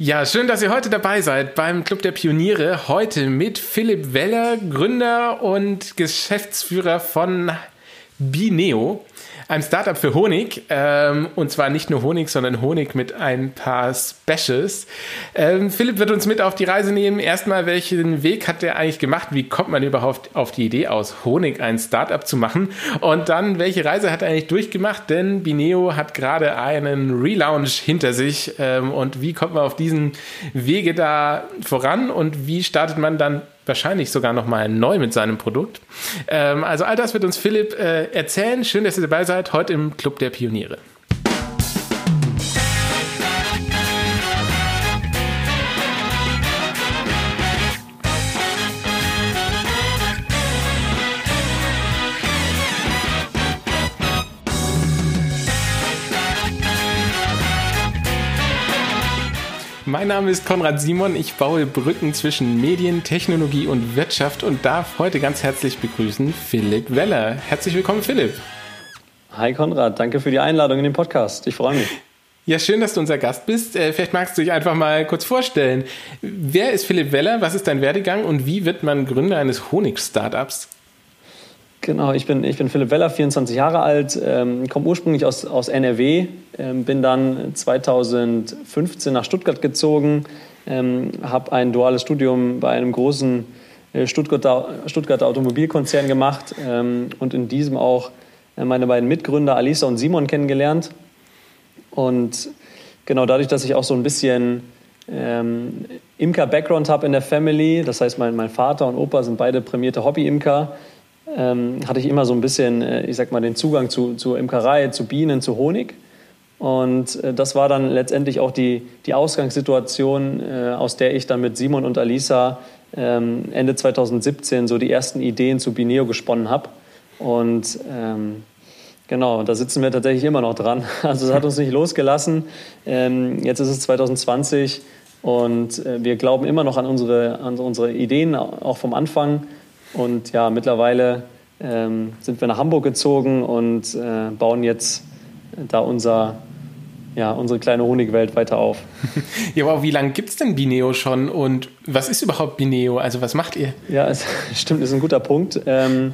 Ja, schön, dass ihr heute dabei seid beim Club der Pioniere. Heute mit Philipp Weller, Gründer und Geschäftsführer von Bineo einem Startup für Honig. Ähm, und zwar nicht nur Honig, sondern Honig mit ein paar Specials. Ähm, Philipp wird uns mit auf die Reise nehmen. Erstmal, welchen Weg hat der eigentlich gemacht? Wie kommt man überhaupt auf die Idee aus Honig ein Startup zu machen? Und dann, welche Reise hat er eigentlich durchgemacht? Denn Bineo hat gerade einen Relaunch hinter sich. Ähm, und wie kommt man auf diesen Wege da voran? Und wie startet man dann wahrscheinlich sogar noch mal neu mit seinem Produkt. Ähm, also all das wird uns Philipp äh, erzählen. Schön, dass ihr dabei seid, heute im Club der Pioniere. Mein Name ist Konrad Simon. Ich baue Brücken zwischen Medien, Technologie und Wirtschaft und darf heute ganz herzlich begrüßen Philipp Weller. Herzlich willkommen, Philipp. Hi Konrad, danke für die Einladung in den Podcast. Ich freue mich. Ja, schön, dass du unser Gast bist. Äh, vielleicht magst du dich einfach mal kurz vorstellen. Wer ist Philipp Weller? Was ist dein Werdegang und wie wird man Gründer eines Honig-Startups? Genau, ich bin, ich bin Philipp Weller, 24 Jahre alt, ähm, komme ursprünglich aus, aus NRW, ähm, bin dann 2015 nach Stuttgart gezogen, ähm, habe ein duales Studium bei einem großen äh, Stuttgarter, Stuttgarter Automobilkonzern gemacht ähm, und in diesem auch äh, meine beiden Mitgründer Alisa und Simon kennengelernt. Und genau dadurch, dass ich auch so ein bisschen ähm, Imker-Background habe in der Family, das heißt, mein, mein Vater und Opa sind beide prämierte Hobby-Imker, ähm, hatte ich immer so ein bisschen, äh, ich sag mal, den Zugang zu, zu Imkerei, zu Bienen, zu Honig. Und äh, das war dann letztendlich auch die, die Ausgangssituation, äh, aus der ich dann mit Simon und Alisa ähm, Ende 2017 so die ersten Ideen zu Bineo gesponnen habe. Und ähm, genau, da sitzen wir tatsächlich immer noch dran. Also es hat uns nicht losgelassen. Ähm, jetzt ist es 2020 und äh, wir glauben immer noch an unsere, an unsere Ideen, auch vom Anfang. Und ja, mittlerweile ähm, sind wir nach Hamburg gezogen und äh, bauen jetzt da unser, ja, unsere kleine Honigwelt weiter auf. ja, wow, wie lange gibt es denn Bineo schon und was ist überhaupt Bineo? Also was macht ihr? Ja, es, stimmt, ist ein guter Punkt. Ähm,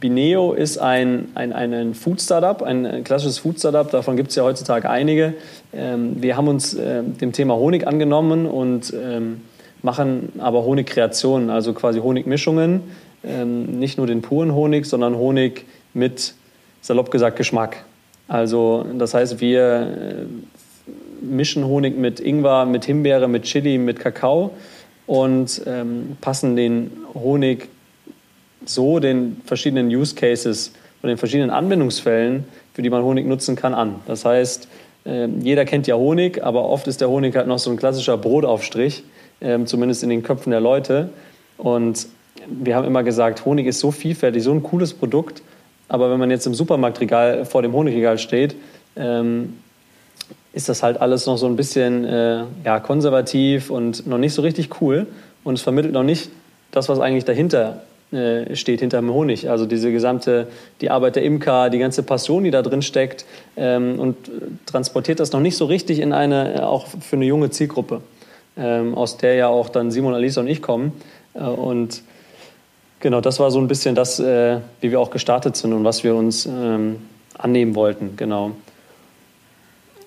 Bineo ist ein, ein, ein Food-Startup, ein klassisches Food-Startup, davon gibt es ja heutzutage einige. Ähm, wir haben uns äh, dem Thema Honig angenommen und ähm, machen aber Honigkreationen, also quasi Honigmischungen. Ähm, nicht nur den puren Honig, sondern Honig mit, salopp gesagt, Geschmack. Also das heißt, wir äh, mischen Honig mit Ingwer, mit Himbeere, mit Chili, mit Kakao und ähm, passen den Honig so den verschiedenen Use Cases und den verschiedenen Anwendungsfällen, für die man Honig nutzen kann, an. Das heißt, äh, jeder kennt ja Honig, aber oft ist der Honig halt noch so ein klassischer Brotaufstrich ähm, zumindest in den Köpfen der Leute. Und wir haben immer gesagt, Honig ist so vielfältig, so ein cooles Produkt. Aber wenn man jetzt im Supermarktregal vor dem Honigregal steht, ähm, ist das halt alles noch so ein bisschen äh, ja, konservativ und noch nicht so richtig cool. Und es vermittelt noch nicht das, was eigentlich dahinter äh, steht, hinter dem Honig. Also diese gesamte, die Arbeit der Imker, die ganze Passion, die da drin steckt ähm, und transportiert das noch nicht so richtig in eine, auch für eine junge Zielgruppe ähm, aus der ja auch dann Simon, Alisa und ich kommen. Äh, und genau, das war so ein bisschen das, äh, wie wir auch gestartet sind und was wir uns ähm, annehmen wollten. Genau.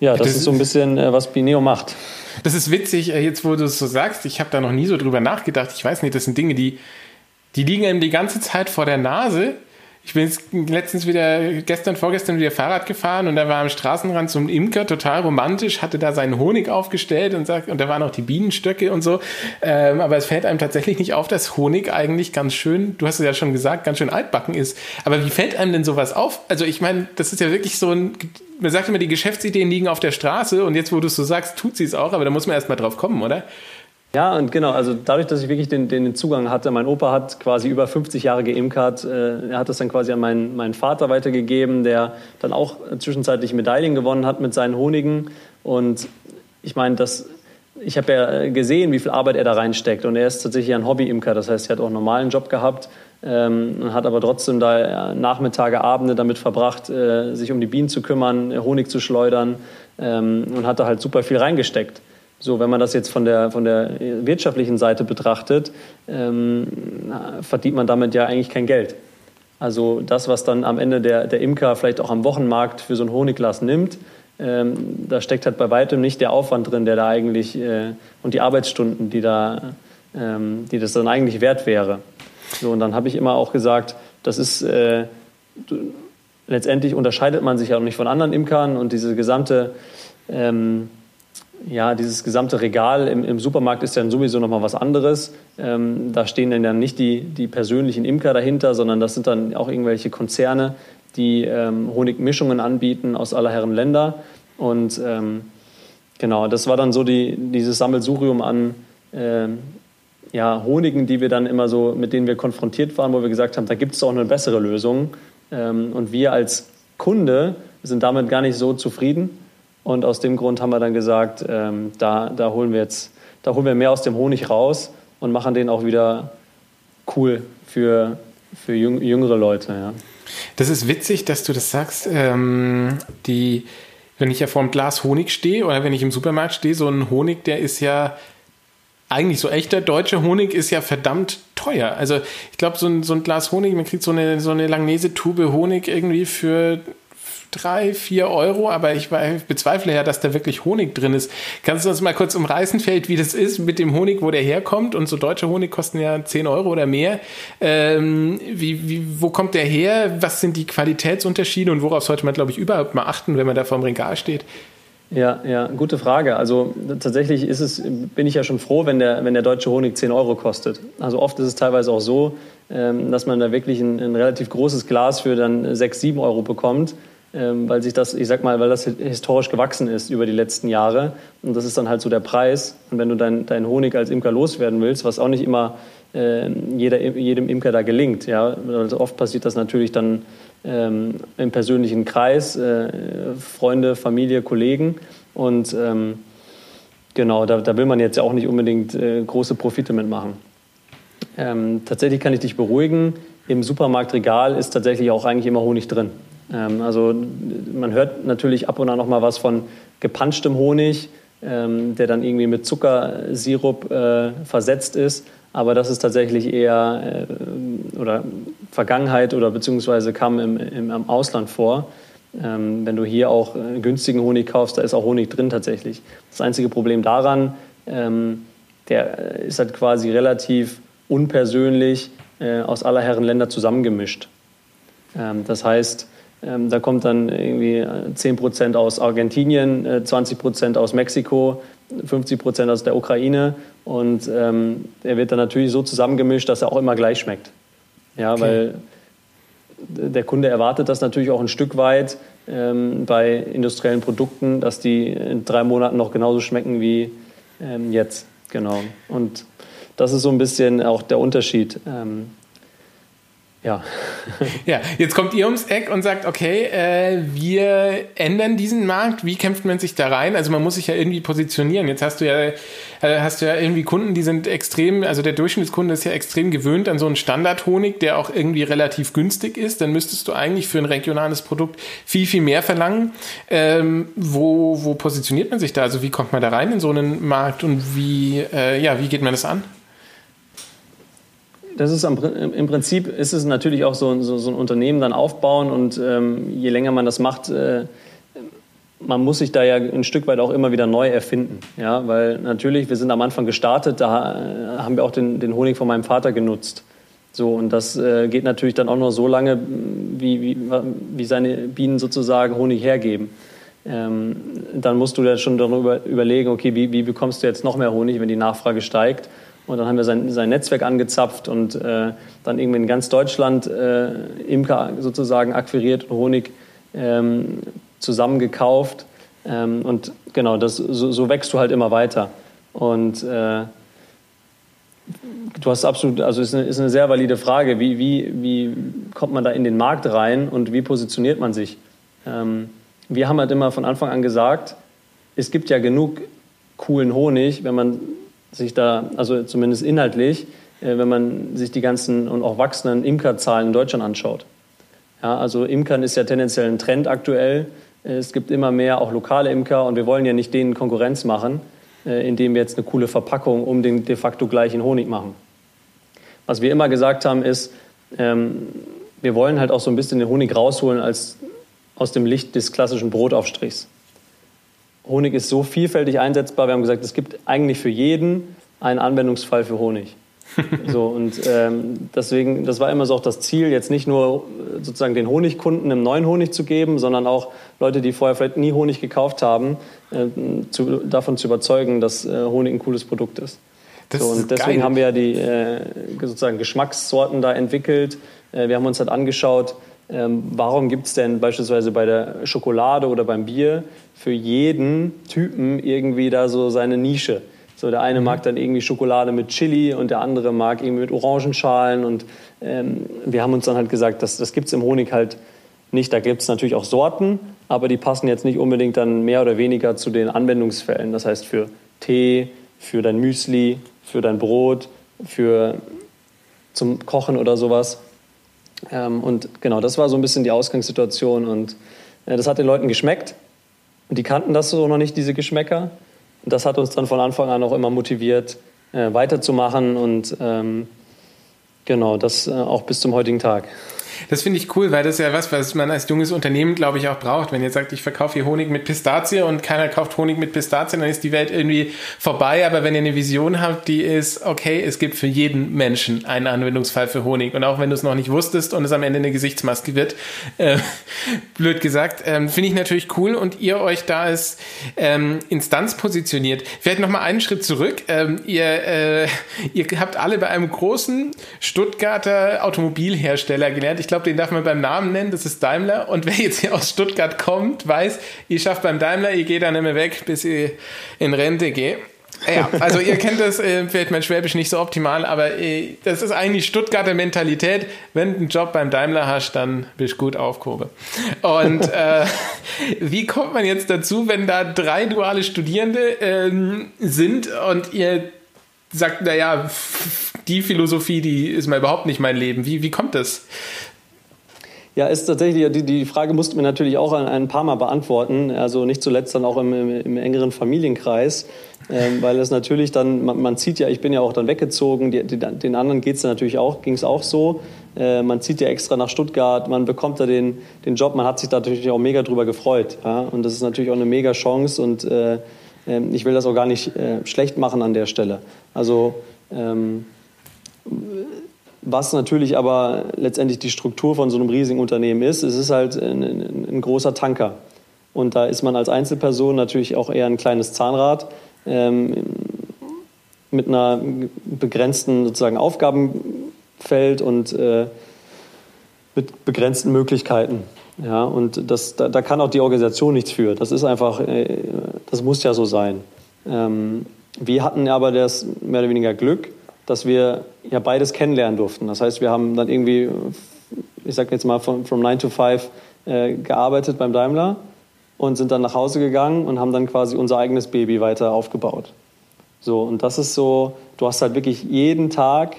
Ja, das, das ist so ein bisschen, äh, was Bineo macht. Das ist witzig, äh, jetzt wo du es so sagst. Ich habe da noch nie so drüber nachgedacht. Ich weiß nicht, das sind Dinge, die, die liegen einem die ganze Zeit vor der Nase. Ich bin jetzt letztens wieder, gestern, vorgestern wieder Fahrrad gefahren und da war am Straßenrand so ein Imker, total romantisch, hatte da seinen Honig aufgestellt und sagt, und da waren auch die Bienenstöcke und so. Ähm, aber es fällt einem tatsächlich nicht auf, dass Honig eigentlich ganz schön, du hast es ja schon gesagt, ganz schön altbacken ist. Aber wie fällt einem denn sowas auf? Also ich meine, das ist ja wirklich so ein, man sagt immer, die Geschäftsideen liegen auf der Straße und jetzt, wo du es so sagst, tut sie es auch, aber da muss man erst mal drauf kommen, oder? Ja, und genau, also dadurch, dass ich wirklich den, den Zugang hatte, mein Opa hat quasi über 50 Jahre geimkert, äh, er hat das dann quasi an meinen, meinen Vater weitergegeben, der dann auch zwischenzeitlich Medaillen gewonnen hat mit seinen Honigen. Und ich meine, das, ich habe ja gesehen, wie viel Arbeit er da reinsteckt. Und er ist tatsächlich ein Hobby-Imker, das heißt, er hat auch einen normalen Job gehabt, ähm, hat aber trotzdem da Nachmittage, Abende damit verbracht, äh, sich um die Bienen zu kümmern, Honig zu schleudern ähm, und hat da halt super viel reingesteckt. So, wenn man das jetzt von der, von der wirtschaftlichen Seite betrachtet, ähm, verdient man damit ja eigentlich kein Geld. Also das, was dann am Ende der, der Imker vielleicht auch am Wochenmarkt für so ein Honigglas nimmt, ähm, da steckt halt bei weitem nicht der Aufwand drin, der da eigentlich äh, und die Arbeitsstunden, die da, ähm, die das dann eigentlich wert wäre. So, und dann habe ich immer auch gesagt, das ist äh, letztendlich unterscheidet man sich ja auch nicht von anderen Imkern und diese gesamte ähm, ja, dieses gesamte Regal im, im, Supermarkt ist dann sowieso nochmal was anderes. Ähm, da stehen dann nicht die, die persönlichen Imker dahinter, sondern das sind dann auch irgendwelche Konzerne, die ähm, Honigmischungen anbieten aus aller Herren Länder. Und ähm, genau, das war dann so die, dieses Sammelsurium an ähm, ja, Honigen, die wir dann immer so, mit denen wir konfrontiert waren, wo wir gesagt haben, da gibt es auch eine bessere Lösung. Ähm, und wir als Kunde sind damit gar nicht so zufrieden. Und aus dem Grund haben wir dann gesagt, ähm, da, da holen wir jetzt, da holen wir mehr aus dem Honig raus und machen den auch wieder cool für, für jüngere Leute. Ja. Das ist witzig, dass du das sagst. Ähm, die, wenn ich ja vor einem Glas Honig stehe oder wenn ich im Supermarkt stehe, so ein Honig, der ist ja eigentlich so echter deutscher Honig ist ja verdammt teuer. Also ich glaube, so ein, so ein Glas Honig, man kriegt so eine, so eine Langnese-Tube Honig irgendwie für drei, vier Euro, aber ich bezweifle ja, dass da wirklich Honig drin ist. Kannst du uns mal kurz umreißen, Feld, wie das ist mit dem Honig, wo der herkommt? Und so deutsche Honig kosten ja 10 Euro oder mehr. Ähm, wie, wie, wo kommt der her? Was sind die Qualitätsunterschiede und worauf sollte man, glaube ich, überhaupt mal achten, wenn man da vor dem Regal steht? Ja, ja, gute Frage. Also tatsächlich ist es, bin ich ja schon froh, wenn der, wenn der deutsche Honig 10 Euro kostet. Also oft ist es teilweise auch so, ähm, dass man da wirklich ein, ein relativ großes Glas für dann 6, 7 Euro bekommt weil sich das, ich sag mal, weil das historisch gewachsen ist über die letzten Jahre. Und das ist dann halt so der Preis. Und wenn du deinen dein Honig als Imker loswerden willst, was auch nicht immer äh, jeder, jedem Imker da gelingt, ja, also oft passiert das natürlich dann ähm, im persönlichen Kreis, äh, Freunde, Familie, Kollegen. Und ähm, genau, da, da, will man jetzt ja auch nicht unbedingt äh, große Profite mitmachen. Ähm, tatsächlich kann ich dich beruhigen. Im Supermarktregal ist tatsächlich auch eigentlich immer Honig drin. Ähm, also man hört natürlich ab und an noch mal was von gepanschtem Honig, ähm, der dann irgendwie mit Zuckersirup äh, versetzt ist. Aber das ist tatsächlich eher äh, oder Vergangenheit oder beziehungsweise kam im, im, im Ausland vor. Ähm, wenn du hier auch äh, günstigen Honig kaufst, da ist auch Honig drin tatsächlich. Das einzige Problem daran, der ist halt quasi relativ unpersönlich aus aller Herren Länder zusammengemischt. Das heißt, ähm, da kommt dann irgendwie 10 Prozent aus Argentinien, 20 äh, Prozent aus Mexiko, 50 Prozent aus der Ukraine. Und ähm, er wird dann natürlich so zusammengemischt, dass er auch immer gleich schmeckt. Ja, okay. weil der Kunde erwartet das natürlich auch ein Stück weit ähm, bei industriellen Produkten, dass die in drei Monaten noch genauso schmecken wie ähm, jetzt. Genau. Und das ist so ein bisschen auch der Unterschied. Ja. ja, jetzt kommt ihr ums Eck und sagt, okay, äh, wir ändern diesen Markt. Wie kämpft man sich da rein? Also man muss sich ja irgendwie positionieren. Jetzt hast du ja, äh, hast du ja irgendwie Kunden, die sind extrem, also der Durchschnittskunde ist ja extrem gewöhnt an so einen Standardhonig, der auch irgendwie relativ günstig ist. Dann müsstest du eigentlich für ein regionales Produkt viel, viel mehr verlangen. Ähm, wo, wo positioniert man sich da? Also wie kommt man da rein in so einen Markt und wie, äh, ja, wie geht man das an? Das ist am, im Prinzip ist es natürlich auch so, so, so ein Unternehmen dann aufbauen und ähm, je länger man das macht, äh, man muss sich da ja ein Stück weit auch immer wieder neu erfinden. Ja, weil natürlich, wir sind am Anfang gestartet, da äh, haben wir auch den, den Honig von meinem Vater genutzt. So, und das äh, geht natürlich dann auch nur so lange, wie, wie, wie seine Bienen sozusagen Honig hergeben. Ähm, dann musst du ja schon darüber überlegen, okay, wie, wie bekommst du jetzt noch mehr Honig, wenn die Nachfrage steigt? Und dann haben wir sein, sein Netzwerk angezapft und äh, dann irgendwie in ganz Deutschland äh, Imker sozusagen akquiriert und Honig ähm, zusammengekauft. Ähm, und genau, das, so, so, wächst du halt immer weiter. Und äh, du hast absolut, also ist eine, ist eine sehr valide Frage, wie, wie, wie kommt man da in den Markt rein und wie positioniert man sich? Ähm, wir haben halt immer von Anfang an gesagt, es gibt ja genug coolen Honig, wenn man sich da, also zumindest inhaltlich, äh, wenn man sich die ganzen und auch wachsenden Imkerzahlen in Deutschland anschaut. Ja, also Imkern ist ja tendenziell ein Trend aktuell. Es gibt immer mehr auch lokale Imker und wir wollen ja nicht denen Konkurrenz machen. äh, indem wir jetzt eine coole Verpackung um den de facto gleichen Honig machen. Was wir immer gesagt haben, ist, ähm, wir wollen halt auch so ein bisschen den Honig rausholen als aus dem Licht des klassischen Brotaufstrichs. Honig ist so vielfältig einsetzbar. Wir haben gesagt, es gibt eigentlich für jeden einen Anwendungsfall für Honig. so, und ähm, deswegen, das war immer so auch das Ziel, jetzt nicht nur sozusagen den Honigkunden einen neuen Honig zu geben, sondern auch Leute, die vorher vielleicht nie Honig gekauft haben, äh, zu, davon zu überzeugen, dass äh, Honig ein cooles Produkt ist. So, und deswegen geil. haben wir ja die äh, sozusagen Geschmackssorten da entwickelt. Äh, wir haben uns halt angeschaut, ähm, warum gibt es denn beispielsweise bei der Schokolade oder beim Bier für jeden Typen irgendwie da so seine Nische? So, der eine mhm. mag dann irgendwie Schokolade mit Chili und der andere mag irgendwie mit Orangenschalen. Und ähm, wir haben uns dann halt gesagt, das, das gibt es im Honig halt nicht. Da gibt es natürlich auch Sorten, aber die passen jetzt nicht unbedingt dann mehr oder weniger zu den Anwendungsfällen. Das heißt für Tee, für dein Müsli, für dein Brot, für zum Kochen oder sowas. Ähm, und genau, das war so ein bisschen die Ausgangssituation und äh, das hat den Leuten geschmeckt. Die kannten das so noch nicht, diese Geschmäcker. Und das hat uns dann von Anfang an auch immer motiviert, äh, weiterzumachen und ähm, genau, das äh, auch bis zum heutigen Tag. Das finde ich cool, weil das ist ja was, was man als junges Unternehmen, glaube ich, auch braucht. Wenn ihr sagt, ich verkaufe hier Honig mit Pistazie und keiner kauft Honig mit Pistazien, dann ist die Welt irgendwie vorbei. Aber wenn ihr eine Vision habt, die ist, okay, es gibt für jeden Menschen einen Anwendungsfall für Honig. Und auch wenn du es noch nicht wusstest und es am Ende eine Gesichtsmaske wird, äh, blöd gesagt, ähm, finde ich natürlich cool und ihr euch da als ähm, Instanz positioniert. Vielleicht nochmal einen Schritt zurück. Ähm, ihr, äh, ihr habt alle bei einem großen Stuttgarter Automobilhersteller gelernt. Ich glaube, den darf man beim Namen nennen, das ist Daimler. Und wer jetzt hier aus Stuttgart kommt, weiß, ihr schafft beim Daimler, ihr geht dann immer weg, bis ihr in Rente geht. Ja, also ihr kennt das, äh, vielleicht mein Schwäbisch nicht so optimal, aber äh, das ist eigentlich Stuttgarter Mentalität. Wenn du einen Job beim Daimler hast, dann bist du gut aufgehoben. Und äh, wie kommt man jetzt dazu, wenn da drei duale Studierende ähm, sind und ihr sagt, naja, die Philosophie, die ist mal überhaupt nicht mein Leben. Wie, wie kommt das? Ja, ist tatsächlich, die, die Frage mussten wir natürlich auch ein, ein paar Mal beantworten, also nicht zuletzt dann auch im, im, im engeren Familienkreis, ähm, weil es natürlich dann, man, man, zieht ja, ich bin ja auch dann weggezogen, die, die, den anderen geht's natürlich auch, ging's auch so, äh, man zieht ja extra nach Stuttgart, man bekommt da den, den Job, man hat sich da natürlich auch mega drüber gefreut ja? und das ist natürlich auch eine mega Chance. Und äh, äh, ich will das auch gar nicht äh, schlecht machen an der Stelle. Also ähm, was natürlich aber letztendlich die Struktur von so einem riesigen Unternehmen ist, es ist halt ein, ein, ein großer Tanker. Und da ist man als Einzelperson natürlich auch eher ein kleines Zahnrad ähm, mit einer begrenzten sozusagen Aufgabenfeld und äh, mit begrenzten Möglichkeiten. Ja, und das, da, da, kann auch die Organisation nichts für. Das ist einfach, äh, das muss ja so sein. Ähm, wir hatten aber das mehr oder weniger Glück, dass wir ja beides kennenlernen durften. Das heißt, wir haben dann irgendwie, ich sag jetzt mal, von from 9 to 5 äh, gearbeitet beim Daimler und sind dann nach Hause gegangen und haben dann quasi unser eigenes Baby weiter aufgebaut. So, und das ist so, du hast halt wirklich jeden Tag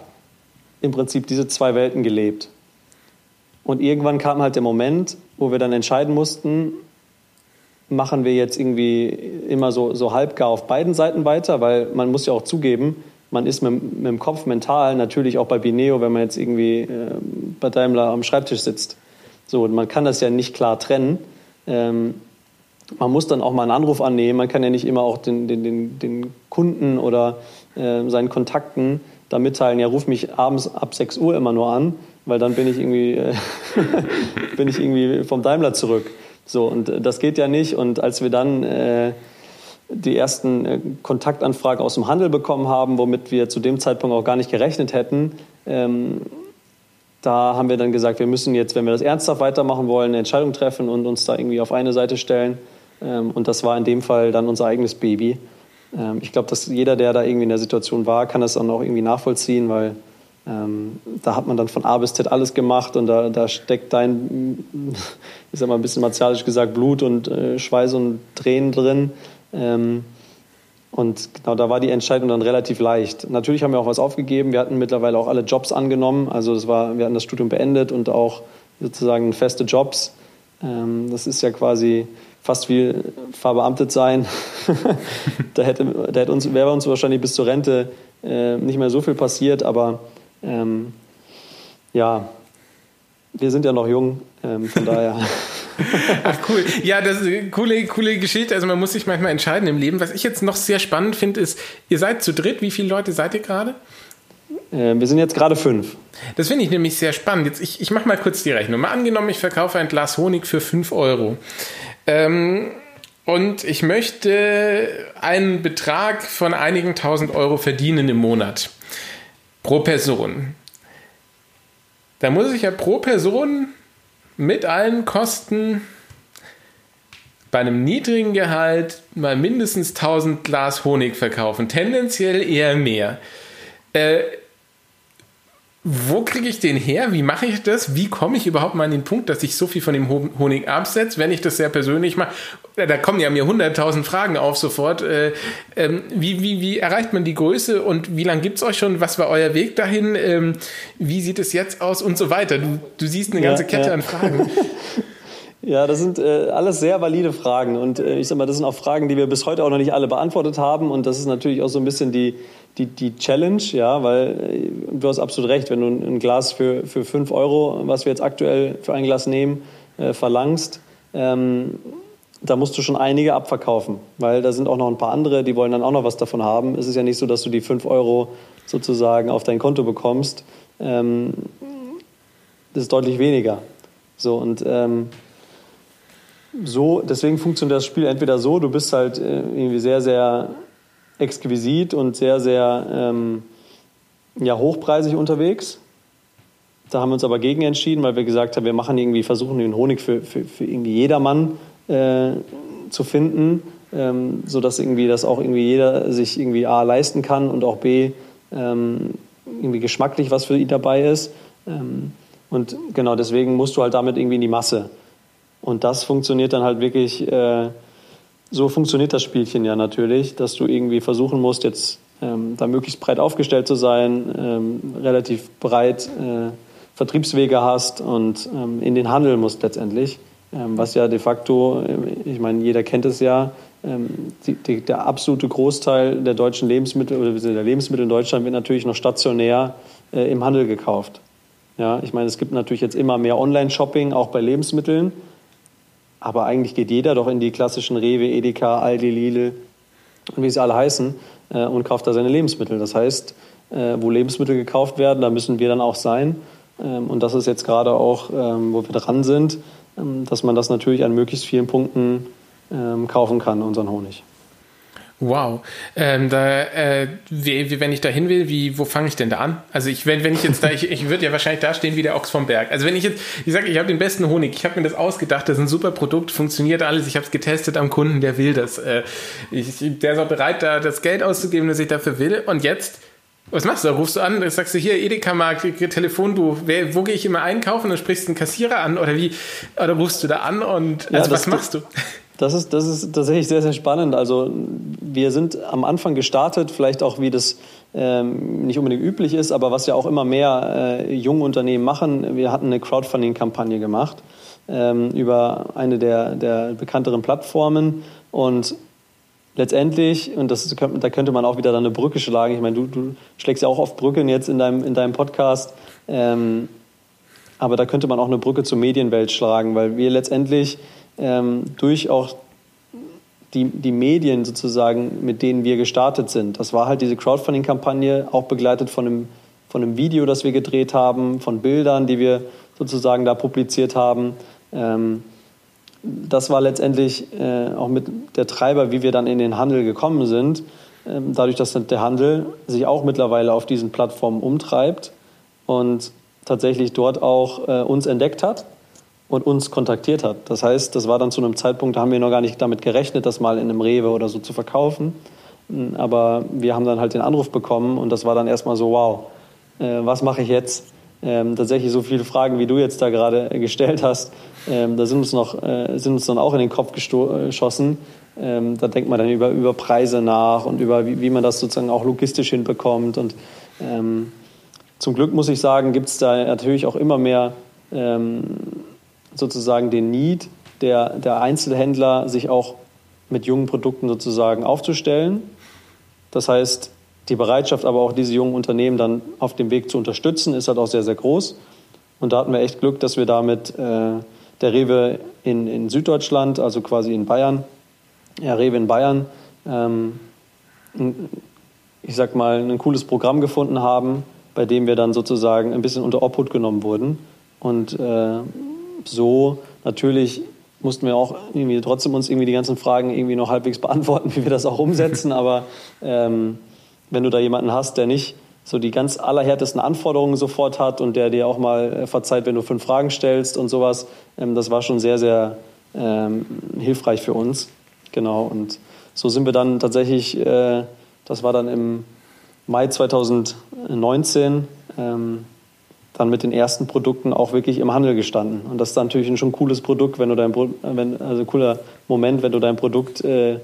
im Prinzip diese zwei Welten gelebt. Und irgendwann kam halt der Moment, wo wir dann entscheiden mussten, machen wir jetzt irgendwie immer so, so halbgar auf beiden Seiten weiter, weil man muss ja auch zugeben, man ist mit, mit, dem Kopf mental natürlich auch bei Bineo, wenn man jetzt irgendwie äh, bei Daimler am Schreibtisch sitzt. So, man kann das ja nicht klar trennen. Ähm, man muss dann auch mal einen Anruf annehmen. Man kann ja nicht immer auch den, den, den, den Kunden oder äh, seinen Kontakten da mitteilen, ja, ruf mich abends ab 6 Uhr immer nur an, weil dann bin ich irgendwie, äh, bin ich irgendwie vom Daimler zurück. So, und das geht ja nicht. Und als wir dann äh, die ersten äh, Kontaktanfragen aus dem Handel bekommen haben, womit wir zu dem Zeitpunkt auch gar nicht gerechnet hätten. Ähm, da haben wir dann gesagt, wir müssen jetzt, wenn wir das ernsthaft weitermachen wollen, eine Entscheidung treffen und uns da irgendwie auf eine Seite stellen. Ähm, und das war in dem Fall dann unser eigenes Baby. Ähm, ich glaube, dass jeder, der da irgendwie in der Situation war, kann das dann auch irgendwie nachvollziehen, weil ähm, da hat man dann von A bis Z alles gemacht und da, da steckt dein, ich sag mal ein bisschen martialisch gesagt, Blut und äh, Schweiß und Tränen drin. Ähm, und genau da war die Entscheidung dann relativ leicht. Natürlich haben wir auch was aufgegeben. Wir hatten mittlerweile auch alle Jobs angenommen. Also das war, wir hatten das Studium beendet und auch sozusagen feste Jobs. Ähm, das ist ja quasi fast wie verbeamtet sein. da hätte, da hätte uns, wäre uns wahrscheinlich bis zur Rente äh, nicht mehr so viel passiert, aber ähm, ja, wir sind ja noch jung, ähm, von daher. Ach cool. Ja, das ist eine coole, coole Geschichte. Also man muss sich manchmal entscheiden im Leben. Was ich jetzt noch sehr spannend finde, ist, ihr seid zu dritt. Wie viele Leute seid ihr gerade? Äh, wir sind jetzt gerade fünf. Das finde ich nämlich sehr spannend. Jetzt, ich, ich mache mal kurz die Rechnung. Mal angenommen, ich verkaufe ein Glas Honig für fünf Euro. Ähm, und ich möchte einen Betrag von einigen tausend Euro verdienen im Monat. Pro Person. Da muss ich ja pro Person mit allen Kosten bei einem niedrigen Gehalt mal mindestens 1000 Glas Honig verkaufen. Tendenziell eher mehr. Äh, wo kriege ich den her? Wie mache ich das? Wie komme ich überhaupt mal an den Punkt, dass ich so viel von dem Honig absetze, wenn ich das sehr persönlich mache? Da kommen ja mir hunderttausend Fragen auf sofort. Äh, ähm, wie, wie, wie erreicht man die Größe und wie lange gibt es euch schon? Was war euer Weg dahin? Ähm, wie sieht es jetzt aus und so weiter? Du, du siehst eine ganze ja, Kette ja. an Fragen. Ja, das sind äh, alles sehr valide Fragen und äh, ich sag mal, das sind auch Fragen, die wir bis heute auch noch nicht alle beantwortet haben und das ist natürlich auch so ein bisschen die, die, die Challenge, ja, weil äh, du hast absolut recht, wenn du ein Glas für, für 5 Euro, was wir jetzt aktuell für ein Glas nehmen, äh, verlangst, ähm, da musst du schon einige abverkaufen, weil da sind auch noch ein paar andere, die wollen dann auch noch was davon haben. Es ist ja nicht so, dass du die 5 Euro sozusagen auf dein Konto bekommst. Ähm, das ist deutlich weniger. So, und ähm, so, deswegen funktioniert das Spiel entweder so, du bist halt äh, irgendwie sehr, sehr exquisit und sehr, sehr ähm, ja, hochpreisig unterwegs. Da haben wir uns aber gegen entschieden, weil wir gesagt haben, wir machen irgendwie, versuchen den Honig für, für, für irgendwie jedermann äh, zu finden, ähm, sodass irgendwie das auch irgendwie jeder sich irgendwie A leisten kann und auch B ähm, irgendwie geschmacklich was für ihn dabei ist. Ähm, und genau deswegen musst du halt damit irgendwie in die Masse. Und das funktioniert dann halt wirklich, äh, so funktioniert das Spielchen ja natürlich, dass du irgendwie versuchen musst, jetzt ähm, da möglichst breit aufgestellt zu sein, ähm, relativ breit äh, Vertriebswege hast und ähm, in den Handel musst letztendlich. Ähm, was ja de facto, äh, ich meine, jeder kennt es ja, ähm, die, die, der absolute Großteil der deutschen Lebensmittel oder der Lebensmittel in Deutschland wird natürlich noch stationär äh, im Handel gekauft. Ja, ich meine, es gibt natürlich jetzt immer mehr Online-Shopping, auch bei Lebensmitteln. Aber eigentlich geht jeder doch in die klassischen Rewe, Edeka, Aldi, Lidl und wie sie alle heißen äh, und kauft da seine Lebensmittel. Das heißt, äh, wo Lebensmittel gekauft werden, da müssen wir dann auch sein. Ähm, und das ist jetzt gerade auch, ähm, wo wir dran sind, ähm, dass man das natürlich an möglichst vielen Punkten ähm, kaufen kann, unseren Honig. Wow. Ähm, da, äh, wie, wie, wenn ich da hin will, wie, wo fange ich denn da an? Also ich, wenn, wenn ich jetzt da, ich, ich würde ja wahrscheinlich da stehen wie der Ochs vom Berg. Also wenn ich jetzt, ich sage, ich habe den besten Honig, ich habe mir das ausgedacht, das ist ein super Produkt, funktioniert alles, ich habe es getestet am Kunden, der will das. Äh, ich, der ist auch bereit, da das Geld auszugeben, das ich dafür will. Und jetzt, was machst du? Da rufst du an, sagst du hier, Edeka-Markt, Telefonbuch, wer, wo gehe ich immer einkaufen? Dann sprichst du einen Kassierer an oder wie? Oder rufst du da an und also ja, was machst du? Das ist, das ist tatsächlich sehr, sehr spannend. Also wir sind am Anfang gestartet, vielleicht auch wie das ähm, nicht unbedingt üblich ist, aber was ja auch immer mehr äh, junge Unternehmen machen. Wir hatten eine Crowdfunding-Kampagne gemacht ähm, über eine der, der bekannteren Plattformen und letztendlich, und das, da könnte man auch wieder dann eine Brücke schlagen, ich meine, du, du schlägst ja auch oft Brücken jetzt in deinem, in deinem Podcast, ähm, aber da könnte man auch eine Brücke zur Medienwelt schlagen, weil wir letztendlich ähm, durch auch die, die Medien sozusagen, mit denen wir gestartet sind. Das war halt diese Crowdfunding-Kampagne, auch begleitet von einem, von einem Video, das wir gedreht haben, von Bildern, die wir sozusagen da publiziert haben. Ähm, das war letztendlich äh, auch mit der Treiber, wie wir dann in den Handel gekommen sind. Ähm, dadurch, dass der Handel sich auch mittlerweile auf diesen Plattformen umtreibt und tatsächlich dort auch äh, uns entdeckt hat und uns kontaktiert hat. Das heißt, das war dann zu einem Zeitpunkt, da haben wir noch gar nicht damit gerechnet, das mal in einem Rewe oder so zu verkaufen. Aber wir haben dann halt den Anruf bekommen und das war dann erstmal so, wow, äh, was mache ich jetzt? Ähm, tatsächlich so viele Fragen, wie du jetzt da gerade gestellt hast, ähm, da sind uns, noch, äh, sind uns dann auch in den Kopf geschossen. Ähm, da denkt man dann über, über Preise nach und über, wie, wie man das sozusagen auch logistisch hinbekommt. Und ähm, zum Glück muss ich sagen, gibt es da natürlich auch immer mehr ähm, sozusagen den Need der, der Einzelhändler, sich auch mit jungen Produkten sozusagen aufzustellen. Das heißt, die Bereitschaft, aber auch diese jungen Unternehmen dann auf dem Weg zu unterstützen, ist halt auch sehr, sehr groß. Und da hatten wir echt Glück, dass wir damit äh, der Rewe in, in Süddeutschland, also quasi in Bayern, ja, Rewe in Bayern, ähm, ich sag mal, ein cooles Programm gefunden haben, bei dem wir dann sozusagen ein bisschen unter Obhut genommen wurden. Und äh, so natürlich mussten wir auch irgendwie trotzdem uns irgendwie die ganzen Fragen irgendwie noch halbwegs beantworten, wie wir das auch umsetzen. Aber ähm, wenn du da jemanden hast, der nicht so die ganz allerhärtesten Anforderungen sofort hat und der dir auch mal äh, verzeiht, wenn du fünf Fragen stellst und sowas, ähm, das war schon sehr, sehr ähm, hilfreich für uns. Genau. Und so sind wir dann tatsächlich, äh, das war dann im Mai 2019, ähm, dann mit den ersten Produkten auch wirklich im Handel gestanden. Und das ist dann natürlich ein schon cooles Produkt, wenn du dein wenn, also cooler Moment, wenn du dein Produkt äh,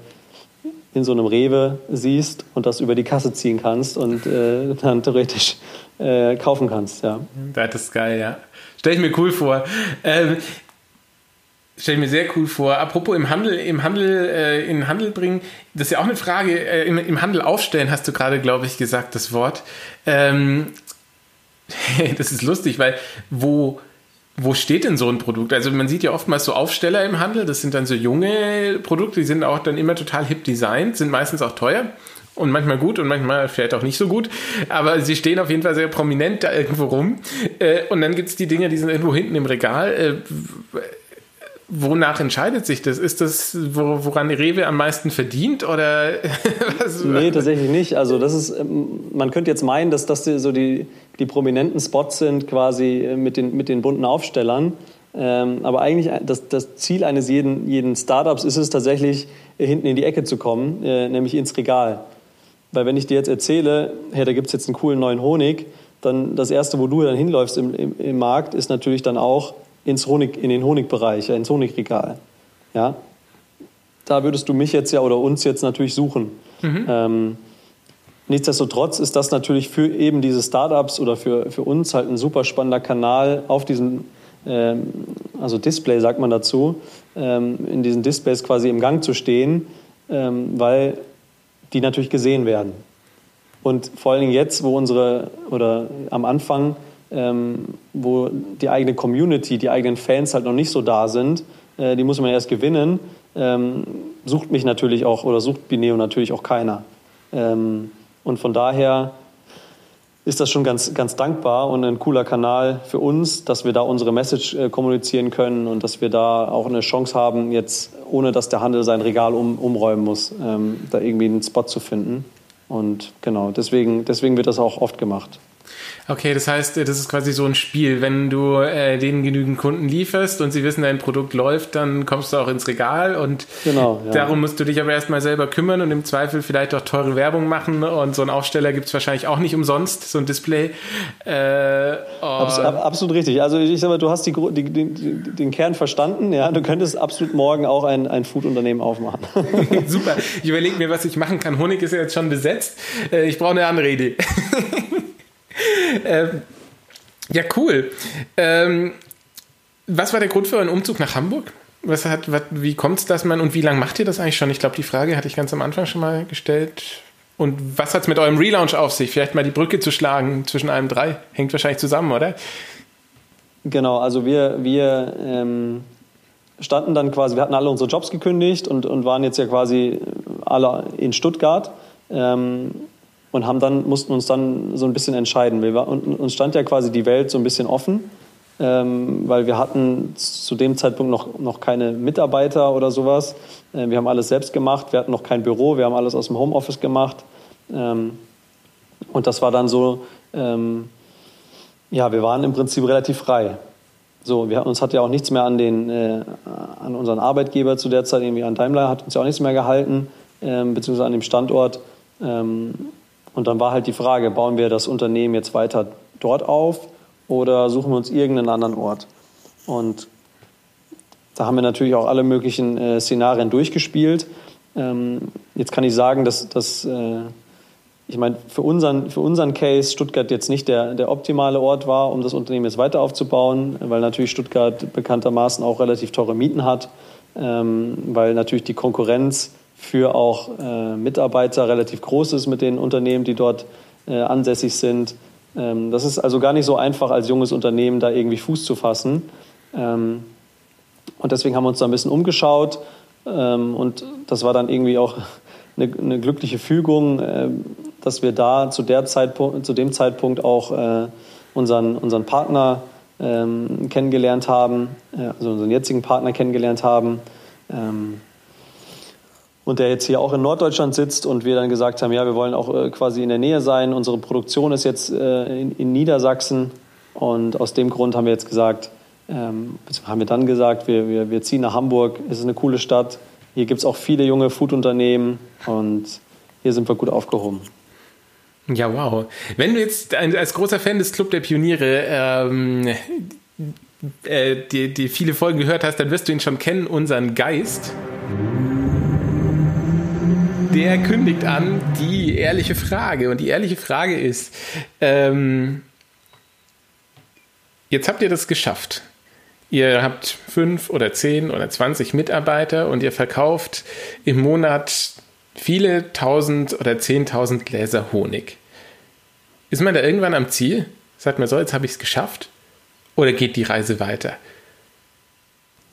in so einem Rewe siehst und das über die Kasse ziehen kannst und äh, dann theoretisch äh, kaufen kannst. Ja. Das ist geil, ja. Stell ich mir cool vor. Ähm, stelle ich mir sehr cool vor. Apropos im Handel, im Handel, äh, in Handel bringen, das ist ja auch eine Frage, äh, im, im, Handel aufstellen, hast du gerade, glaube ich, gesagt, das Wort. Ähm, das ist lustig, weil wo, wo steht denn so ein Produkt? Also man sieht ja oftmals so Aufsteller im Handel, das sind dann so junge Produkte, die sind auch dann immer total hip designt, sind meistens auch teuer und manchmal gut und manchmal vielleicht auch nicht so gut, aber sie stehen auf jeden Fall sehr prominent da irgendwo rum. Äh, und dann gibt es die Dinge, die sind irgendwo hinten im Regal. Äh, Wonach entscheidet sich das? Ist das, woran Rewe am meisten verdient oder was? Nee, tatsächlich nicht. Also das ist, ähm, man könnte jetzt meinen, dass das so die, die prominenten Spots sind, quasi äh, mit den, mit den bunten Aufstellern. Ähm, aber eigentlich äh, das, das Ziel eines jeden, jeden Startups ist es tatsächlich, äh, hinten in die Ecke zu kommen, nämlich ins Regal. Weil wenn ich dir jetzt erzähle, hey, da gibt es jetzt einen coolen neuen Honig, dann das Erste, wo du dann hinläufst im, im, im Markt, ist natürlich dann auch, ins Honig, in den Honigbereich, ins Honigregal. Ja? Da würdest du mich jetzt ja oder uns jetzt natürlich suchen. Mhm. Ähm, nichtsdestotrotz ist das natürlich für eben diese Startups oder für, für uns halt ein super spannender Kanal auf diesem, ähm, also Display sagt man dazu, ähm, in diesen Displays quasi im Gang zu stehen, ähm, weil die natürlich gesehen werden. Und vor allen Dingen jetzt, wo unsere, oder am Anfang, wo die eigene Community, die eigenen Fans halt noch nicht so da sind, äh, die muss man erst gewinnen, sucht mich natürlich auch oder sucht Bineo natürlich auch keiner. Und von daher ist das schon ganz, ganz dankbar und ein cooler Kanal für uns, dass wir da unsere Message äh, kommunizieren können und dass wir da auch eine Chance haben, jetzt ohne dass der Handel sein Regal um, umräumen muss, ähm, da irgendwie einen Spot zu finden. Und genau, deswegen, deswegen wird das auch oft gemacht. Okay, das heißt, das ist quasi so ein Spiel. Wenn du äh, denen genügend Kunden lieferst und sie wissen, dein Produkt läuft, dann kommst du auch ins Regal und genau, ja. darum musst du dich aber erstmal selber kümmern und im Zweifel vielleicht auch teure Werbung machen und so einen Aufsteller gibt es wahrscheinlich auch nicht umsonst, so ein Display. Äh, absolut, absolut richtig. Also ich sage mal, du hast die, die, die, den Kern verstanden. Ja, du könntest absolut morgen auch ein, ein Food-Unternehmen aufmachen. Super. Ich überlege mir, was ich machen kann. Honig ist ja jetzt schon besetzt. Äh, ich brauche eine andere Idee. ähm, ja, cool. Ähm, was war der Grund für euren Umzug nach Hamburg? Was hat, was, wie kommt es, dass man und wie lange macht ihr das eigentlich schon? Ich glaube, die Frage hatte ich ganz am Anfang schon mal gestellt. Und was hat es mit eurem Relaunch auf sich? Vielleicht mal die Brücke zu schlagen zwischen einem drei. Hängt wahrscheinlich zusammen, oder? Genau, also wir, wir ähm, standen dann quasi, wir hatten alle unsere Jobs gekündigt und, und waren jetzt ja quasi alle in Stuttgart. Ähm, und haben dann, mussten uns dann so ein bisschen entscheiden. Wir uns stand ja quasi die Welt so ein bisschen offen, ähm, weil wir hatten zu dem Zeitpunkt noch, noch keine Mitarbeiter oder sowas. Äh, wir haben alles selbst gemacht, wir hatten noch kein Büro, wir haben alles aus dem Homeoffice gemacht. Ähm, und das war dann so, ähm, ja, wir waren im Prinzip relativ frei. So, wir, uns hat ja auch nichts mehr an, den, äh, an unseren Arbeitgeber zu der Zeit, irgendwie an Daimler, hat uns ja auch nichts mehr gehalten, äh, beziehungsweise an dem Standort. Ähm, und dann war halt die Frage, bauen wir das Unternehmen jetzt weiter dort auf oder suchen wir uns irgendeinen anderen Ort? Und da haben wir natürlich auch alle möglichen äh, Szenarien durchgespielt. Ähm, jetzt kann ich sagen, dass, dass äh, ich meine, für unseren, für unseren Case Stuttgart jetzt nicht der, der optimale Ort war, um das Unternehmen jetzt weiter aufzubauen, weil natürlich Stuttgart bekanntermaßen auch relativ teure Mieten hat, ähm, weil natürlich die Konkurrenz für auch äh, Mitarbeiter relativ groß ist mit den Unternehmen, die dort äh, ansässig sind. Ähm, das ist also gar nicht so einfach als junges Unternehmen da irgendwie Fuß zu fassen. Ähm, und deswegen haben wir uns da ein bisschen umgeschaut ähm, und das war dann irgendwie auch eine, eine glückliche Fügung. Äh, dass wir da zu, der Zeitpunkt, zu dem Zeitpunkt auch äh, unseren, unseren Partner ähm, kennengelernt haben, äh, also unseren jetzigen Partner kennengelernt haben. Und der jetzt hier auch in Norddeutschland sitzt und wir dann gesagt haben, ja, wir wollen auch äh, quasi in der Nähe sein. Unsere Produktion ist jetzt äh, in, in, Niedersachsen und aus dem Grund haben wir jetzt gesagt, ähm, haben wir dann gesagt, wir, wir, wir ziehen nach Hamburg. Es ist eine coole Stadt. Hier gibt es auch viele junge Foodunternehmen und hier sind wir gut aufgehoben. Ja, wow. Wenn du jetzt als großer Fan des Club der Pioniere ähm, äh, die, die viele Folgen gehört hast, dann wirst du ihn schon kennen, unseren Geist. Der kündigt an die ehrliche Frage. Und die ehrliche Frage ist, ähm, jetzt habt ihr das geschafft. Ihr habt fünf oder zehn oder zwanzig Mitarbeiter und ihr verkauft im Monat viele tausend oder zehntausend Gläser Honig. Ist man da irgendwann am Ziel? Sagt man so, jetzt habe ich es geschafft? Oder geht die Reise weiter?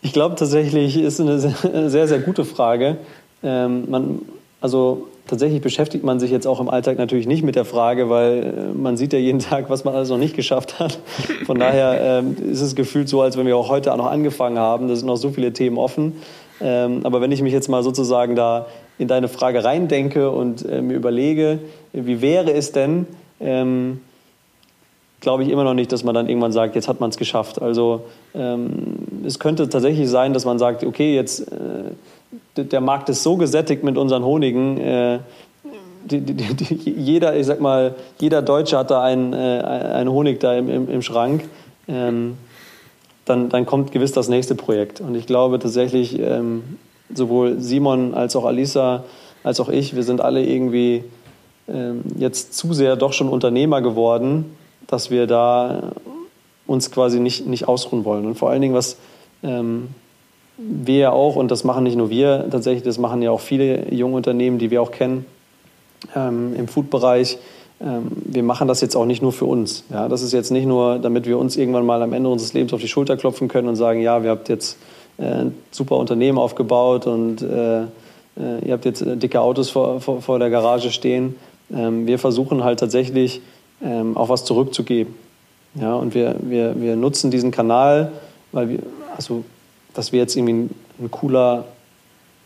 Ich glaube tatsächlich ist eine sehr, sehr gute Frage. Ähm, man, also tatsächlich beschäftigt man sich jetzt auch im Alltag natürlich nicht mit der Frage, weil äh, man sieht ja jeden Tag, was man alles noch nicht geschafft hat. Von daher ähm, ist es gefühlt so, als wenn wir auch heute noch angefangen haben. Da sind noch so viele Themen offen. Ähm, aber wenn ich mich jetzt mal sozusagen da in deine Frage reindenke und äh, mir überlege, wie wäre es denn, ähm, glaube ich immer noch nicht, dass man dann irgendwann sagt, jetzt hat man es geschafft. Also ähm, es könnte tatsächlich sein, dass man sagt, okay, jetzt äh, der Markt ist so gesättigt mit unseren Honigen. Äh, die, die, die, jeder, ich sag mal, jeder Deutsche hat da einen, äh, einen Honig da im, im, im Schrank. Ähm, dann, dann kommt gewiss das nächste Projekt. Und ich glaube tatsächlich, ähm, sowohl Simon als auch Alisa als auch ich, wir sind alle irgendwie ähm, jetzt zu sehr doch schon Unternehmer geworden, dass wir da uns quasi nicht, nicht ausruhen wollen. Und vor allen Dingen, was ähm, wir ja auch, und das machen nicht nur wir tatsächlich, das machen ja auch viele junge Unternehmen, die wir auch kennen ähm, im Food-Bereich. Ähm, wir machen das jetzt auch nicht nur für uns. Ja, das ist jetzt nicht nur, damit wir uns irgendwann mal am Ende unseres Lebens auf die Schulter klopfen können und sagen, ja, wir habt jetzt äh, ein super Unternehmen aufgebaut und äh, äh ihr habt jetzt dicke Autos vor, vor, vor der Garage stehen, ähm, wir versuchen halt tatsächlich ähm, auch was zurückzugeben. Ja, und wir, wir, wir nutzen diesen Kanal, weil wir, also, dass wir jetzt irgendwie ein, ein cooler,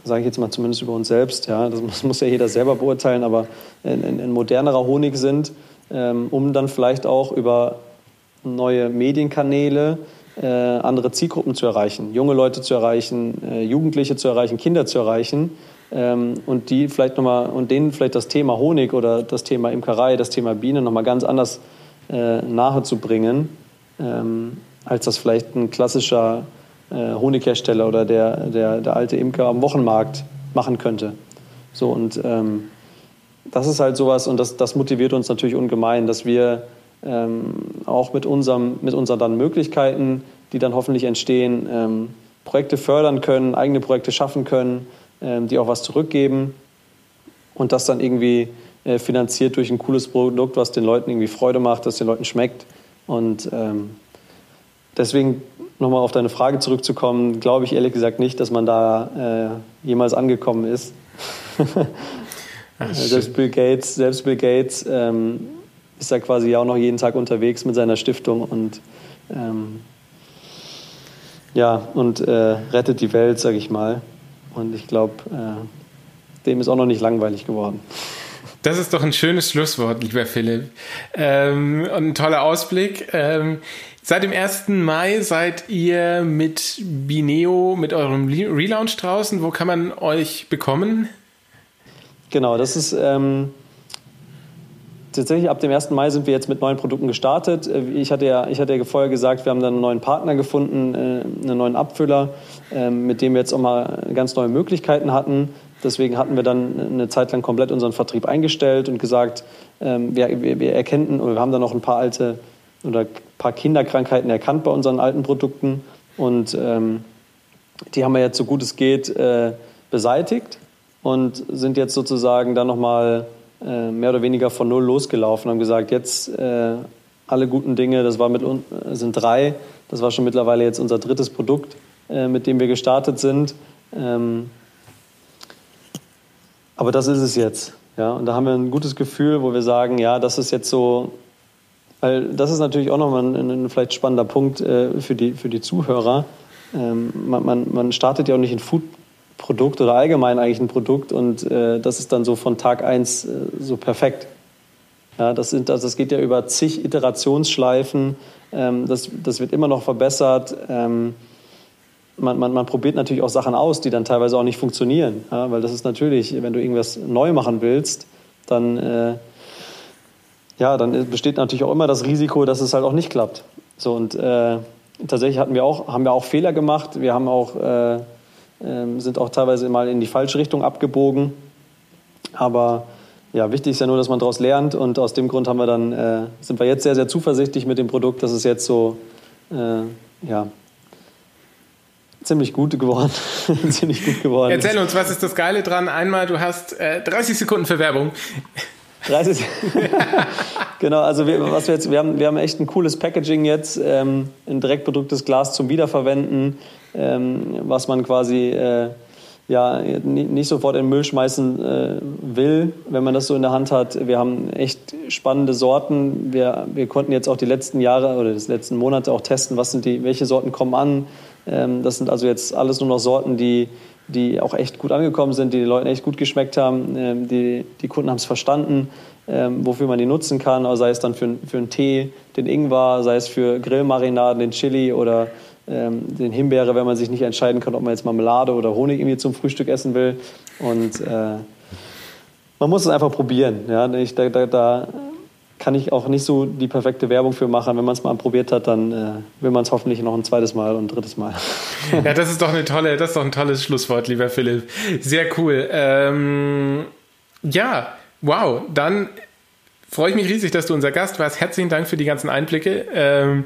sage ich jetzt mal zumindest über uns selbst, ja, das muss, muss ja jeder selber beurteilen, aber ein, modernerer Honig sind, ähm, um dann vielleicht auch über neue Medienkanäle äh, andere Zielgruppen zu erreichen, junge Leute zu erreichen, äh, Jugendliche zu erreichen, Kinder zu erreichen ähm, und die vielleicht noch mal, und denen vielleicht das Thema Honig oder das Thema Imkerei, das Thema Bienen nochmal ganz anders äh, nahe zu bringen, ähm, als das vielleicht ein klassischer Honighersteller oder der, der, der alte Imker am Wochenmarkt machen könnte. So und ähm, das ist halt sowas und das, das motiviert uns natürlich ungemein, dass wir ähm, auch mit, unserem, mit unseren dann Möglichkeiten, die dann hoffentlich entstehen, ähm, Projekte fördern können, eigene Projekte schaffen können, ähm, die auch was zurückgeben und das dann irgendwie äh, finanziert durch ein cooles Produkt, was den Leuten irgendwie Freude macht, das den Leuten schmeckt. Und ähm, deswegen nochmal auf deine Frage zurückzukommen, glaube ich ehrlich gesagt nicht, dass man da äh, jemals angekommen ist. Ach, selbst Bill Gates, selbst Bill Gates ähm, ist da quasi auch noch jeden Tag unterwegs mit seiner Stiftung und ähm, ja und äh, rettet die Welt, sage ich mal. Und ich glaube, äh, dem ist auch noch nicht langweilig geworden. Das ist doch ein schönes Schlusswort, lieber Philipp. Ähm, und ein toller Ausblick. Ähm, seit dem 1. Mai seid ihr mit Bineo, mit eurem Relaunch draußen. Wo kann man euch bekommen? Genau, das ist ähm, tatsächlich ab dem 1. Mai sind wir jetzt mit neuen Produkten gestartet. Äh, ich hatte ja, ich hatte ja vorher gesagt, wir haben dann einen neuen Partner gefunden, äh, einen neuen Abfüller, ähm, mit dem wir jetzt auch mal ganz neue Möglichkeiten hatten. deswegen hatten wir dann eine Zeit lang komplett unseren Vertrieb eingestellt und gesagt, ähm, wir, wir, wir erkennen, oder wir haben dann noch ein paar alte oder ein paar Kinderkrankheiten erkannt bei unseren alten Produkten und ähm, die haben wir jetzt so gut es geht äh, beseitigt und sind jetzt sozusagen dann nochmal äh, mehr oder weniger von null losgelaufen und haben gesagt, jetzt äh, alle guten Dinge, das war mit sind drei, das war schon mittlerweile jetzt unser drittes Produkt, äh, mit dem wir gestartet sind. Ähm, aber das ist es jetzt. Ja, und da haben wir ein gutes Gefühl, wo wir sagen, ja, das ist jetzt so, weil das ist natürlich auch nochmal ein, ein vielleicht spannender Punkt äh, für, die, für die Zuhörer. Ähm, man, man, man startet ja auch nicht ein Food-Produkt oder allgemein eigentlich ein Produkt und äh, das ist dann so von Tag eins äh, so perfekt. Ja, das, sind, also das geht ja über zig Iterationsschleifen, ähm, das, das wird immer noch verbessert. Ähm, man, man, man, probiert natürlich auch Sachen aus, die dann teilweise auch nicht funktionieren. Ja, weil das ist natürlich, wenn du irgendwas neu machen willst, dann, äh, ja, dann besteht natürlich auch immer das Risiko, dass es halt auch nicht klappt. So, und äh, tatsächlich hatten wir auch, haben wir auch Fehler gemacht. Wir haben auch, äh, ähm, sind auch teilweise mal in die falsche Richtung abgebogen. Aber ja, wichtig ist ja nur, dass man daraus lernt. Und aus dem Grund haben wir dann, äh, sind wir jetzt sehr, sehr zuversichtlich mit dem Produkt, dass es jetzt so äh, ja, ziemlich gut geworden. ziemlich gut geworden. Erzähl uns, was ist das Geile dran? Einmal, du hast äh, 30 Sekunden für Werbung. 30. genau, also wir, was wir jetzt, wir haben, wir haben echt ein cooles Packaging jetzt, ähm, ein direkt bedrucktes Glas zum Wiederverwenden, ähm, was man quasi äh, ja, nicht sofort in den Müll schmeißen äh, will, wenn man das so in der Hand hat. Wir haben echt spannende Sorten. Wir, wir konnten jetzt auch die letzten Jahre oder die letzten Monate auch testen, was sind die, welche Sorten kommen an, ähm, das sind also jetzt alles nur noch Sorten, die, die auch echt gut angekommen sind, die den Leuten echt gut geschmeckt haben. Ähm, die, die Kunden haben es verstanden, ähm, wofür man die nutzen kann, sei es dann für, für einen Tee, den Ingwer, sei es für Grillmarinaden, den Chili oder den Himbeere, wenn man sich nicht entscheiden kann, ob man jetzt Marmelade oder Honig irgendwie zum Frühstück essen will. Und äh, man muss es einfach probieren. Ja? Ich, da, da, da kann ich auch nicht so die perfekte Werbung für machen. Wenn man es mal probiert hat, dann äh, will man es hoffentlich noch ein zweites Mal und ein drittes Mal. ja, das ist doch eine tolle, das ist doch ein tolles Schlusswort, lieber Philipp. Sehr cool. Ähm, ja, wow. Dann freue ich mich riesig, dass du unser Gast warst. Herzlichen Dank für die ganzen Einblicke. Ähm,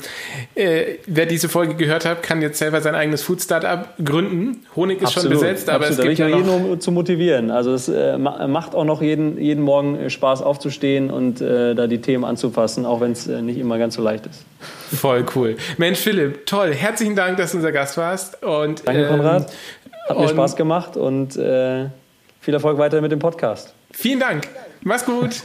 äh, wer diese Folge gehört hat, kann jetzt selber sein eigenes Food Startup gründen. Honig ist Absolut. schon besetzt, aber Absolut. es gibt ja noch... um zu motivieren. Also es äh, macht auch noch jeden, jeden Morgen äh, Spaß aufzustehen und äh, da die Themen anzufassen, auch wenn es äh, nicht immer ganz so leicht ist. Voll cool. Mensch, Philipp, toll. Herzlichen Dank, dass du unser Gast warst. Und, Danke, Konrad. Ähm, Hat mir Spaß gemacht und äh, viel Erfolg weiter mit dem Podcast. Vielen Dank. Mach's gut.